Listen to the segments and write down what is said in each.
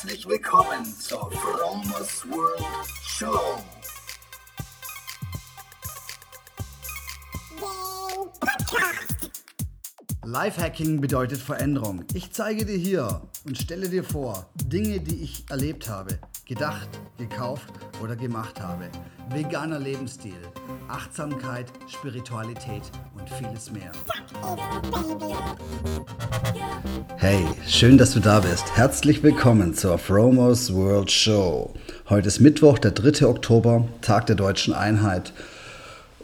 Herzlich willkommen zur Fromos World Show. Lifehacking bedeutet Veränderung. Ich zeige dir hier und stelle dir vor Dinge, die ich erlebt habe, gedacht, gekauft oder gemacht habe. Veganer Lebensstil, Achtsamkeit, Spiritualität und vieles mehr. Hey, schön, dass du da bist. Herzlich willkommen zur Fromos World Show. Heute ist Mittwoch, der 3. Oktober, Tag der deutschen Einheit.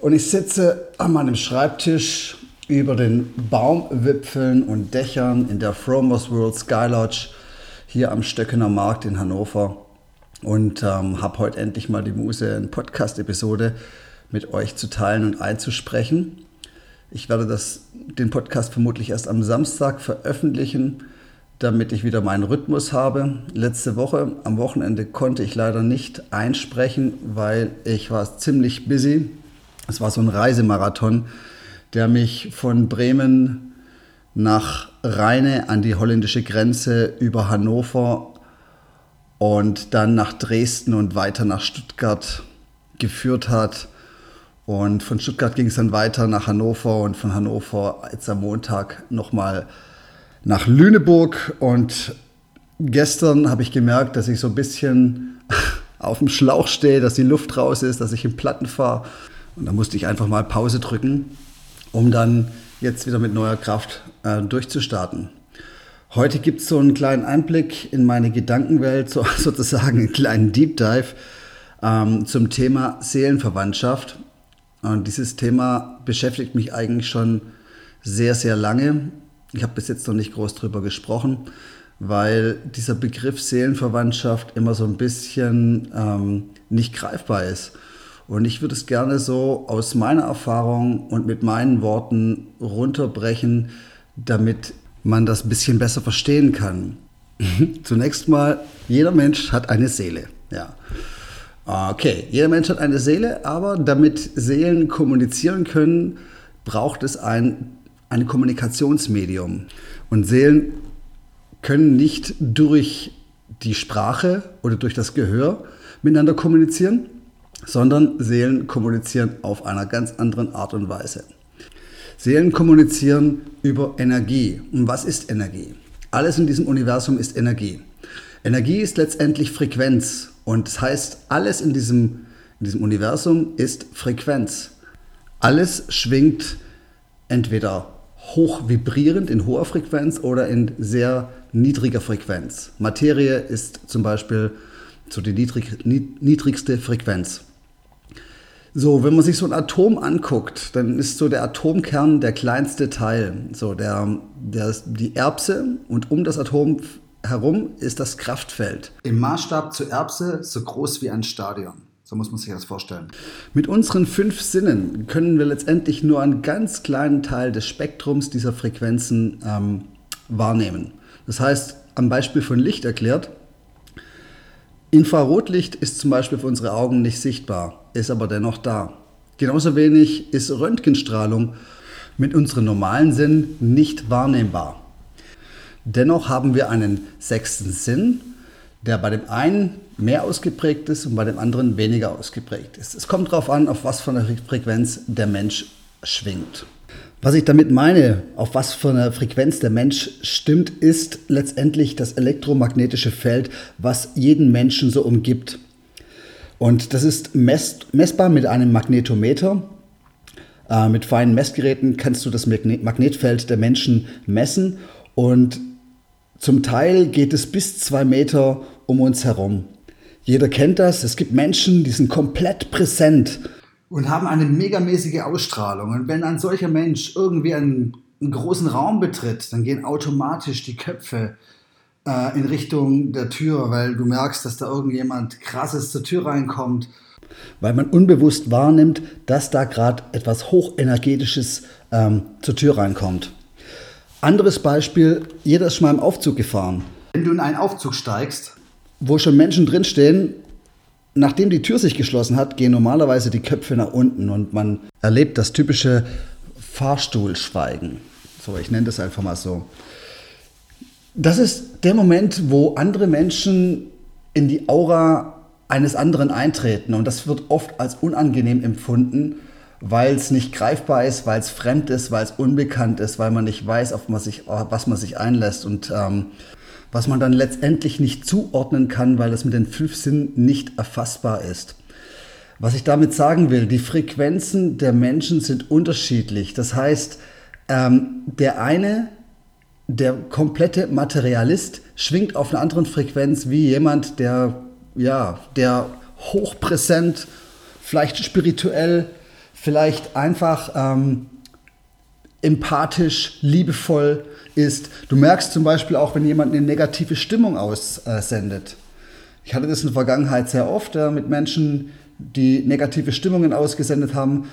Und ich sitze an meinem Schreibtisch über den Baumwipfeln und Dächern in der Fromos World Sky Lodge hier am Stöckener Markt in Hannover und ähm, habe heute endlich mal die Muse, eine Podcast-Episode mit euch zu teilen und einzusprechen. Ich werde das, den Podcast vermutlich erst am Samstag veröffentlichen, damit ich wieder meinen Rhythmus habe. Letzte Woche am Wochenende konnte ich leider nicht einsprechen, weil ich war ziemlich busy. Es war so ein Reisemarathon der mich von Bremen nach Rheine an die holländische Grenze über Hannover und dann nach Dresden und weiter nach Stuttgart geführt hat. Und von Stuttgart ging es dann weiter nach Hannover und von Hannover jetzt am Montag nochmal nach Lüneburg. Und gestern habe ich gemerkt, dass ich so ein bisschen auf dem Schlauch stehe, dass die Luft raus ist, dass ich in Platten fahre. Und da musste ich einfach mal Pause drücken um dann jetzt wieder mit neuer Kraft äh, durchzustarten. Heute gibt es so einen kleinen Einblick in meine Gedankenwelt, so, sozusagen einen kleinen Deep Dive ähm, zum Thema Seelenverwandtschaft. Und dieses Thema beschäftigt mich eigentlich schon sehr, sehr lange. Ich habe bis jetzt noch nicht groß drüber gesprochen, weil dieser Begriff Seelenverwandtschaft immer so ein bisschen ähm, nicht greifbar ist. Und ich würde es gerne so aus meiner Erfahrung und mit meinen Worten runterbrechen, damit man das ein bisschen besser verstehen kann. Zunächst mal, jeder Mensch hat eine Seele. Ja. Okay, jeder Mensch hat eine Seele, aber damit Seelen kommunizieren können, braucht es ein, ein Kommunikationsmedium. Und Seelen können nicht durch die Sprache oder durch das Gehör miteinander kommunizieren, sondern Seelen kommunizieren auf einer ganz anderen Art und Weise. Seelen kommunizieren über Energie. Und was ist Energie? Alles in diesem Universum ist Energie. Energie ist letztendlich Frequenz. Und das heißt, alles in diesem, in diesem Universum ist Frequenz. Alles schwingt entweder hoch vibrierend in hoher Frequenz oder in sehr niedriger Frequenz. Materie ist zum Beispiel so die niedrig, niedrigste Frequenz. So, wenn man sich so ein Atom anguckt, dann ist so der Atomkern der kleinste Teil. So, der, der, die Erbse und um das Atom herum ist das Kraftfeld. Im Maßstab zur Erbse so groß wie ein Stadion. So muss man sich das vorstellen. Mit unseren fünf Sinnen können wir letztendlich nur einen ganz kleinen Teil des Spektrums dieser Frequenzen ähm, wahrnehmen. Das heißt, am Beispiel von Licht erklärt, Infrarotlicht ist zum Beispiel für unsere Augen nicht sichtbar ist aber dennoch da. Genauso wenig ist Röntgenstrahlung mit unseren normalen Sinnen nicht wahrnehmbar. Dennoch haben wir einen sechsten Sinn, der bei dem einen mehr ausgeprägt ist und bei dem anderen weniger ausgeprägt ist. Es kommt darauf an, auf was für eine Frequenz der Mensch schwingt. Was ich damit meine, auf was für eine Frequenz der Mensch stimmt, ist letztendlich das elektromagnetische Feld, was jeden Menschen so umgibt. Und das ist mess messbar mit einem Magnetometer. Äh, mit feinen Messgeräten kannst du das Magnetfeld der Menschen messen und zum Teil geht es bis zwei Meter um uns herum. Jeder kennt das. Es gibt Menschen, die sind komplett präsent und haben eine megamäßige Ausstrahlung. Und wenn ein solcher Mensch irgendwie einen, einen großen Raum betritt, dann gehen automatisch die Köpfe äh, in Richtung der Tür, weil du merkst, dass da irgendjemand krasses zur Tür reinkommt. Weil man unbewusst wahrnimmt, dass da gerade etwas Hochenergetisches ähm, zur Tür reinkommt. Anderes Beispiel, jeder ist schon mal im Aufzug gefahren. Wenn du in einen Aufzug steigst, wo schon Menschen drinstehen, nachdem die Tür sich geschlossen hat, gehen normalerweise die Köpfe nach unten und man erlebt das typische Fahrstuhlschweigen. So, ich nenne das einfach mal so. Das ist der Moment, wo andere Menschen in die Aura eines anderen eintreten. Und das wird oft als unangenehm empfunden, weil es nicht greifbar ist, weil es fremd ist, weil es unbekannt ist, weil man nicht weiß, auf was, sich, was man sich einlässt und ähm, was man dann letztendlich nicht zuordnen kann, weil es mit den fünf Sinnen nicht erfassbar ist. Was ich damit sagen will, die Frequenzen der Menschen sind unterschiedlich. Das heißt, ähm, der eine, der komplette Materialist, schwingt auf einer anderen Frequenz wie jemand, der, ja, der hochpräsent, vielleicht spirituell, vielleicht einfach ähm, empathisch, liebevoll ist. Du merkst zum Beispiel auch, wenn jemand eine negative Stimmung aussendet. Ich hatte das in der Vergangenheit sehr oft äh, mit Menschen, die negative Stimmungen ausgesendet haben,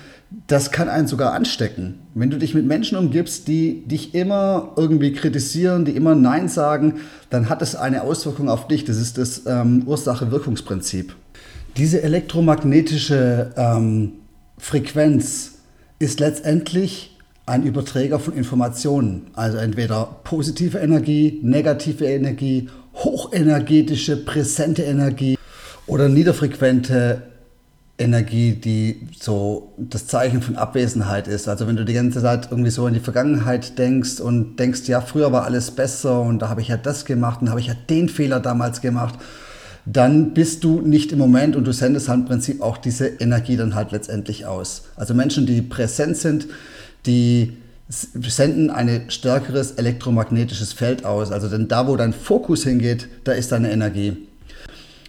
das kann einen sogar anstecken. Wenn du dich mit Menschen umgibst, die dich immer irgendwie kritisieren, die immer Nein sagen, dann hat es eine Auswirkung auf dich. Das ist das ähm, Ursache-Wirkungsprinzip. Diese elektromagnetische ähm, Frequenz ist letztendlich ein Überträger von Informationen. Also entweder positive Energie, negative Energie, hochenergetische, präsente Energie oder niederfrequente Energie, die so das Zeichen von Abwesenheit ist. Also wenn du die ganze Zeit irgendwie so in die Vergangenheit denkst und denkst, ja, früher war alles besser und da habe ich ja das gemacht und habe ich ja den Fehler damals gemacht, dann bist du nicht im Moment und du sendest halt im Prinzip auch diese Energie dann halt letztendlich aus. Also Menschen, die präsent sind, die senden ein stärkeres elektromagnetisches Feld aus. Also denn da, wo dein Fokus hingeht, da ist deine Energie.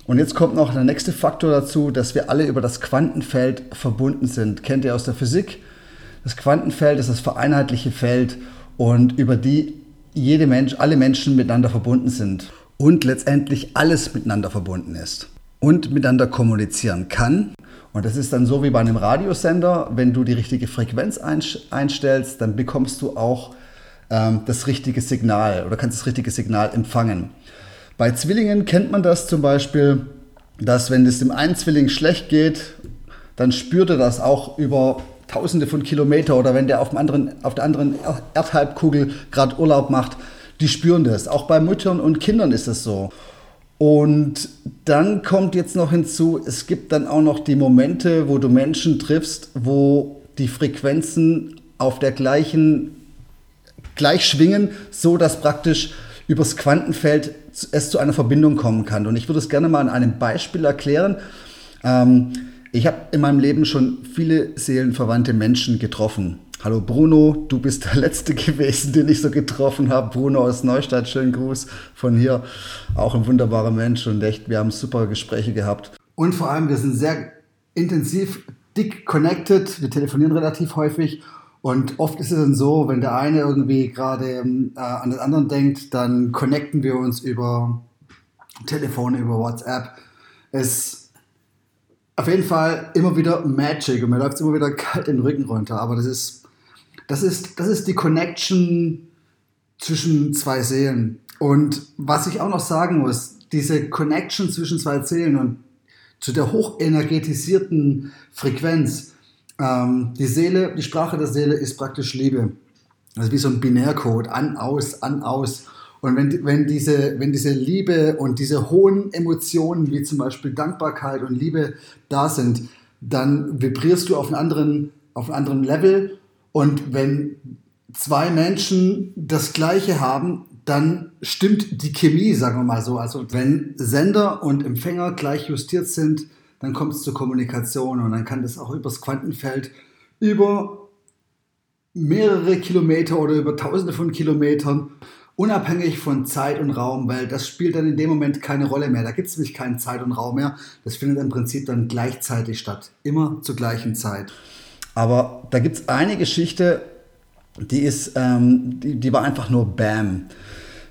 Und jetzt kommt noch der nächste Faktor dazu, dass wir alle über das Quantenfeld verbunden sind. Kennt ihr aus der Physik? Das Quantenfeld ist das vereinheitliche Feld und über die jede Mensch, alle Menschen miteinander verbunden sind und letztendlich alles miteinander verbunden ist und miteinander kommunizieren kann. Und das ist dann so wie bei einem Radiosender, wenn du die richtige Frequenz einstellst, dann bekommst du auch ähm, das richtige Signal oder kannst das richtige Signal empfangen. Bei Zwillingen kennt man das zum Beispiel, dass wenn es dem einen Zwilling schlecht geht, dann spürt er das auch über tausende von Kilometern oder wenn der auf, dem anderen, auf der anderen Erdhalbkugel gerade Urlaub macht, die spüren das. Auch bei Müttern und Kindern ist das so. Und dann kommt jetzt noch hinzu, es gibt dann auch noch die Momente, wo du Menschen triffst, wo die Frequenzen auf der gleichen, gleich schwingen, so dass praktisch übers Quantenfeld es zu einer Verbindung kommen kann. Und ich würde es gerne mal an einem Beispiel erklären. Ähm, ich habe in meinem Leben schon viele seelenverwandte Menschen getroffen. Hallo Bruno, du bist der Letzte gewesen, den ich so getroffen habe. Bruno aus Neustadt, schönen Gruß von hier. Auch ein wunderbarer Mensch und echt, wir haben super Gespräche gehabt. Und vor allem, wir sind sehr intensiv, dick connected. Wir telefonieren relativ häufig und oft ist es dann so, wenn der eine irgendwie gerade äh, an den anderen denkt, dann connecten wir uns über Telefon, über WhatsApp. Es auf jeden Fall immer wieder Magic und mir läuft es immer wieder kalt den Rücken runter. Aber das ist, das ist, das ist die Connection zwischen zwei Seelen. Und was ich auch noch sagen muss, diese Connection zwischen zwei Seelen und zu der hochenergetisierten Frequenz, ähm, die Seele, die Sprache der Seele ist praktisch Liebe. Also wie so ein Binärcode, an, aus, an, aus. Und wenn, wenn, diese, wenn diese Liebe und diese hohen Emotionen, wie zum Beispiel Dankbarkeit und Liebe da sind, dann vibrierst du auf einem anderen, auf einem anderen Level. Und wenn zwei Menschen das Gleiche haben, dann stimmt die Chemie, sagen wir mal so. Also wenn Sender und Empfänger gleich justiert sind, dann kommt es zur Kommunikation und dann kann das auch übers Quantenfeld über mehrere Kilometer oder über tausende von Kilometern, unabhängig von Zeit und Raum, weil das spielt dann in dem Moment keine Rolle mehr. Da gibt es nämlich keinen Zeit und Raum mehr. Das findet im Prinzip dann gleichzeitig statt, immer zur gleichen Zeit. Aber da gibt es eine Geschichte, die ist, ähm, die, die war einfach nur Bam.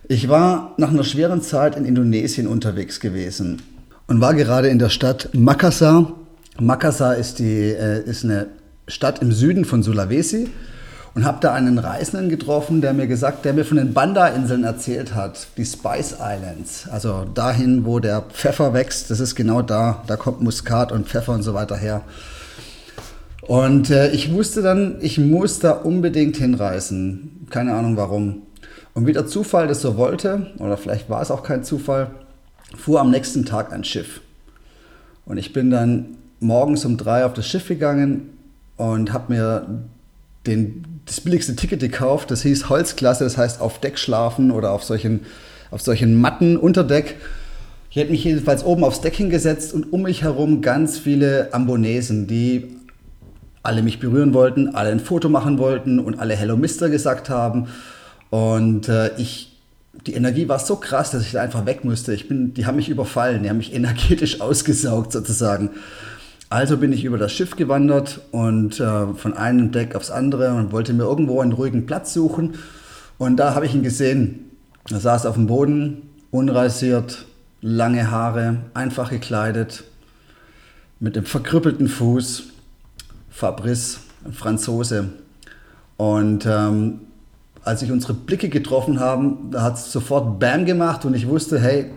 Ich war nach einer schweren Zeit in Indonesien unterwegs gewesen und war gerade in der Stadt Makassar. Makassar ist, die, äh, ist eine Stadt im Süden von Sulawesi und habe da einen Reisenden getroffen, der mir gesagt, der mir von den Banda-Inseln erzählt hat, die Spice Islands, also dahin, wo der Pfeffer wächst, das ist genau da, da kommt Muskat und Pfeffer und so weiter her. Und äh, ich wusste dann, ich muss da unbedingt hinreisen, keine Ahnung warum. Und wie der Zufall das so wollte, oder vielleicht war es auch kein Zufall, fuhr am nächsten Tag ein Schiff. Und ich bin dann morgens um drei auf das Schiff gegangen und habe mir den, das billigste Ticket gekauft. Das hieß Holzklasse, das heißt auf Deck schlafen oder auf solchen, auf solchen Matten unter Deck. Ich hätte mich jedenfalls oben aufs Deck hingesetzt und um mich herum ganz viele Ambonesen, die alle mich berühren wollten, alle ein Foto machen wollten und alle Hello Mister gesagt haben. Und äh, ich, die Energie war so krass, dass ich da einfach weg musste. Ich bin, die haben mich überfallen, die haben mich energetisch ausgesaugt sozusagen. Also bin ich über das Schiff gewandert und äh, von einem Deck aufs andere und wollte mir irgendwo einen ruhigen Platz suchen. Und da habe ich ihn gesehen. Er saß auf dem Boden, unrasiert, lange Haare, einfach gekleidet, mit dem verkrüppelten Fuß Fabrice, ein Franzose. Und ähm, als sich unsere Blicke getroffen haben, da hat es sofort Bam gemacht und ich wusste, hey,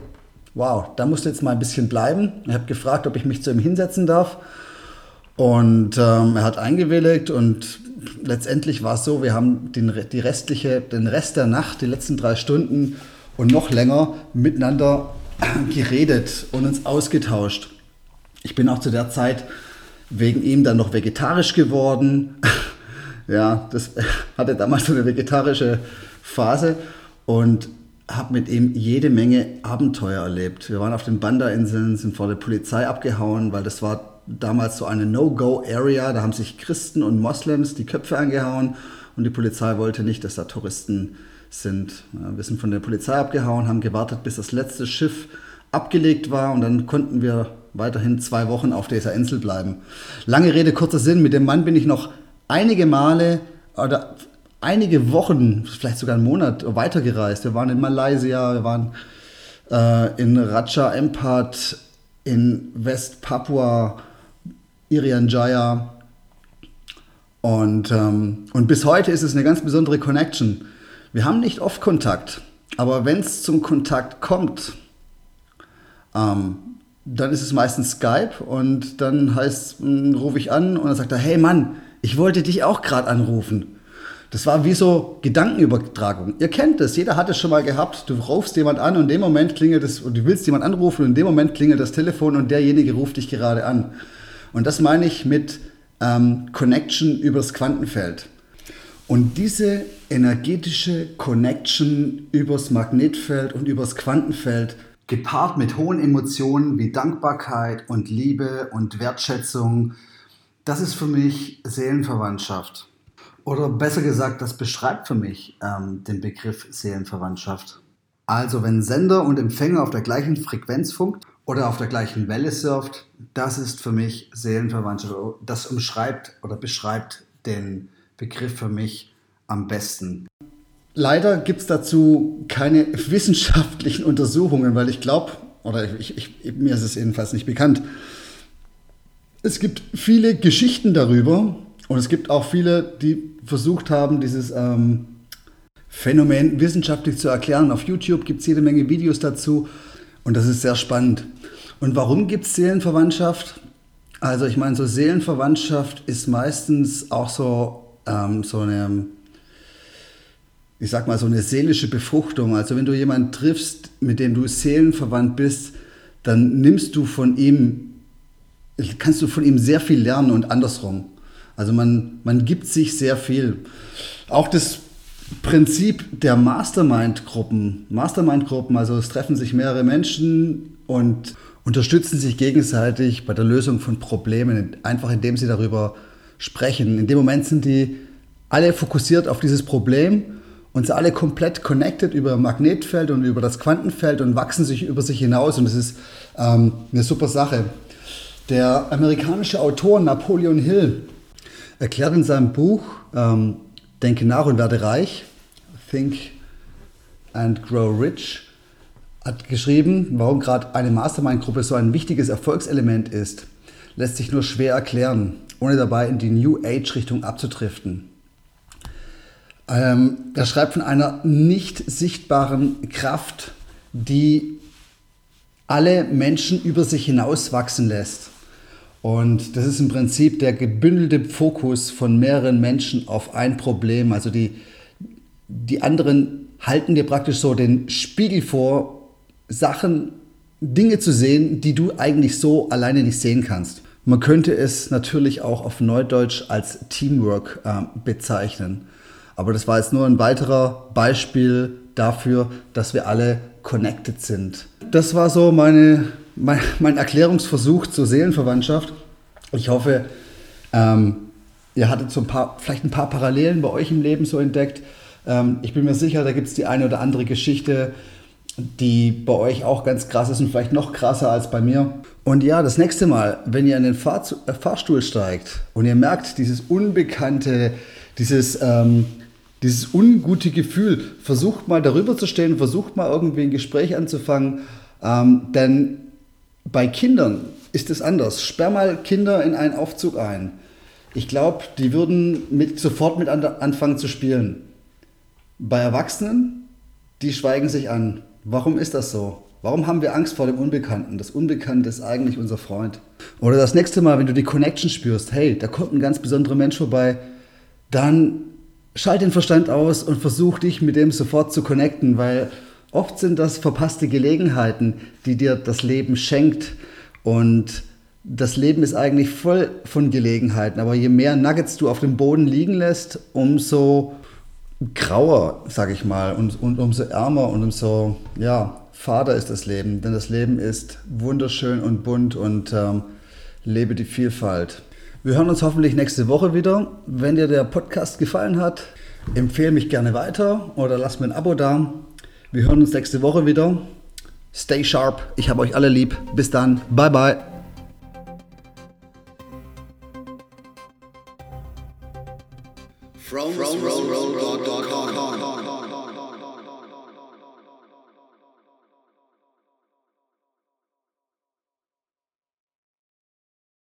wow, da musst du jetzt mal ein bisschen bleiben. Ich habe gefragt, ob ich mich zu ihm hinsetzen darf. Und ähm, er hat eingewilligt und letztendlich war es so, wir haben den, die restliche, den Rest der Nacht, die letzten drei Stunden und noch länger miteinander geredet und uns ausgetauscht. Ich bin auch zu der Zeit wegen ihm dann noch vegetarisch geworden. ja, das hatte damals so eine vegetarische Phase und habe mit ihm jede Menge Abenteuer erlebt. Wir waren auf den Banda-Inseln, sind vor der Polizei abgehauen, weil das war damals so eine No-Go-Area. Da haben sich Christen und Moslems die Köpfe angehauen und die Polizei wollte nicht, dass da Touristen sind. Ja, wir sind von der Polizei abgehauen, haben gewartet, bis das letzte Schiff abgelegt war und dann konnten wir weiterhin zwei Wochen auf dieser Insel bleiben. Lange Rede, kurzer Sinn, mit dem Mann bin ich noch einige Male oder einige Wochen, vielleicht sogar einen Monat weitergereist. Wir waren in Malaysia, wir waren äh, in Raja Empat, in West Papua, Irian. Und, ähm, und bis heute ist es eine ganz besondere Connection. Wir haben nicht oft Kontakt, aber wenn es zum Kontakt kommt, ähm, dann ist es meistens Skype und dann heißt, hm, rufe ich an und dann sagt er, hey Mann, ich wollte dich auch gerade anrufen. Das war wie so Gedankenübertragung. Ihr kennt das, jeder hat es schon mal gehabt. Du rufst jemand an und in dem Moment klingelt es, und du willst jemand anrufen und in dem Moment klingelt das Telefon und derjenige ruft dich gerade an. Und das meine ich mit ähm, Connection übers Quantenfeld. Und diese energetische Connection übers Magnetfeld und übers Quantenfeld gepaart mit hohen Emotionen wie Dankbarkeit und Liebe und Wertschätzung, das ist für mich Seelenverwandtschaft. Oder besser gesagt, das beschreibt für mich ähm, den Begriff Seelenverwandtschaft. Also wenn Sender und Empfänger auf der gleichen Frequenz funkt oder auf der gleichen Welle surft, das ist für mich Seelenverwandtschaft. Das umschreibt oder beschreibt den Begriff für mich am besten. Leider gibt es dazu keine wissenschaftlichen Untersuchungen, weil ich glaube, oder ich, ich, mir ist es jedenfalls nicht bekannt, es gibt viele Geschichten darüber und es gibt auch viele, die versucht haben, dieses ähm, Phänomen wissenschaftlich zu erklären. Auf YouTube gibt es jede Menge Videos dazu und das ist sehr spannend. Und warum gibt es Seelenverwandtschaft? Also ich meine, so Seelenverwandtschaft ist meistens auch so, ähm, so eine ich sag mal, so eine seelische Befruchtung. Also wenn du jemanden triffst, mit dem du seelenverwandt bist, dann nimmst du von ihm, kannst du von ihm sehr viel lernen und andersrum. Also man, man gibt sich sehr viel. Auch das Prinzip der Mastermind-Gruppen. Mastermind-Gruppen, also es treffen sich mehrere Menschen und unterstützen sich gegenseitig bei der Lösung von Problemen, einfach indem sie darüber sprechen. In dem Moment sind die alle fokussiert auf dieses Problem und sind alle komplett connected über Magnetfeld und über das Quantenfeld und wachsen sich über sich hinaus und das ist ähm, eine super Sache. Der amerikanische Autor Napoleon Hill erklärt in seinem Buch ähm, Denke nach und werde reich, Think and Grow Rich, hat geschrieben, warum gerade eine Mastermind-Gruppe so ein wichtiges Erfolgselement ist, lässt sich nur schwer erklären, ohne dabei in die New Age-Richtung abzudriften. Ähm, er schreibt von einer nicht sichtbaren Kraft, die alle Menschen über sich hinaus wachsen lässt. Und das ist im Prinzip der gebündelte Fokus von mehreren Menschen auf ein Problem. Also die, die anderen halten dir praktisch so den Spiegel vor, Sachen, Dinge zu sehen, die du eigentlich so alleine nicht sehen kannst. Man könnte es natürlich auch auf Neudeutsch als Teamwork äh, bezeichnen. Aber das war jetzt nur ein weiterer Beispiel dafür, dass wir alle connected sind. Das war so meine, mein, mein Erklärungsversuch zur Seelenverwandtschaft. Ich hoffe, ähm, ihr hattet so ein paar, vielleicht ein paar Parallelen bei euch im Leben so entdeckt. Ähm, ich bin mir sicher, da gibt es die eine oder andere Geschichte, die bei euch auch ganz krass ist und vielleicht noch krasser als bei mir. Und ja, das nächste Mal, wenn ihr in den äh, Fahrstuhl steigt und ihr merkt dieses unbekannte, dieses, ähm, dieses ungute Gefühl, versucht mal darüber zu stehen, versucht mal irgendwie ein Gespräch anzufangen, ähm, denn bei Kindern ist es anders. Sperr mal Kinder in einen Aufzug ein. Ich glaube, die würden mit, sofort mit an, anfangen zu spielen. Bei Erwachsenen, die schweigen sich an. Warum ist das so? Warum haben wir Angst vor dem Unbekannten? Das Unbekannte ist eigentlich unser Freund. Oder das nächste Mal, wenn du die Connection spürst, hey, da kommt ein ganz besonderer Mensch vorbei, dann schalt den Verstand aus und versuch dich mit dem sofort zu connecten, weil oft sind das verpasste Gelegenheiten, die dir das Leben schenkt. Und das Leben ist eigentlich voll von Gelegenheiten, aber je mehr Nuggets du auf dem Boden liegen lässt, umso grauer, sag ich mal, und, und umso ärmer und umso, ja, fader ist das Leben. Denn das Leben ist wunderschön und bunt und ähm, lebe die Vielfalt. Wir hören uns hoffentlich nächste Woche wieder. Wenn dir der Podcast gefallen hat, empfehle mich gerne weiter oder lass mir ein Abo da. Wir hören uns nächste Woche wieder. Stay sharp. Ich habe euch alle lieb. Bis dann. Bye bye.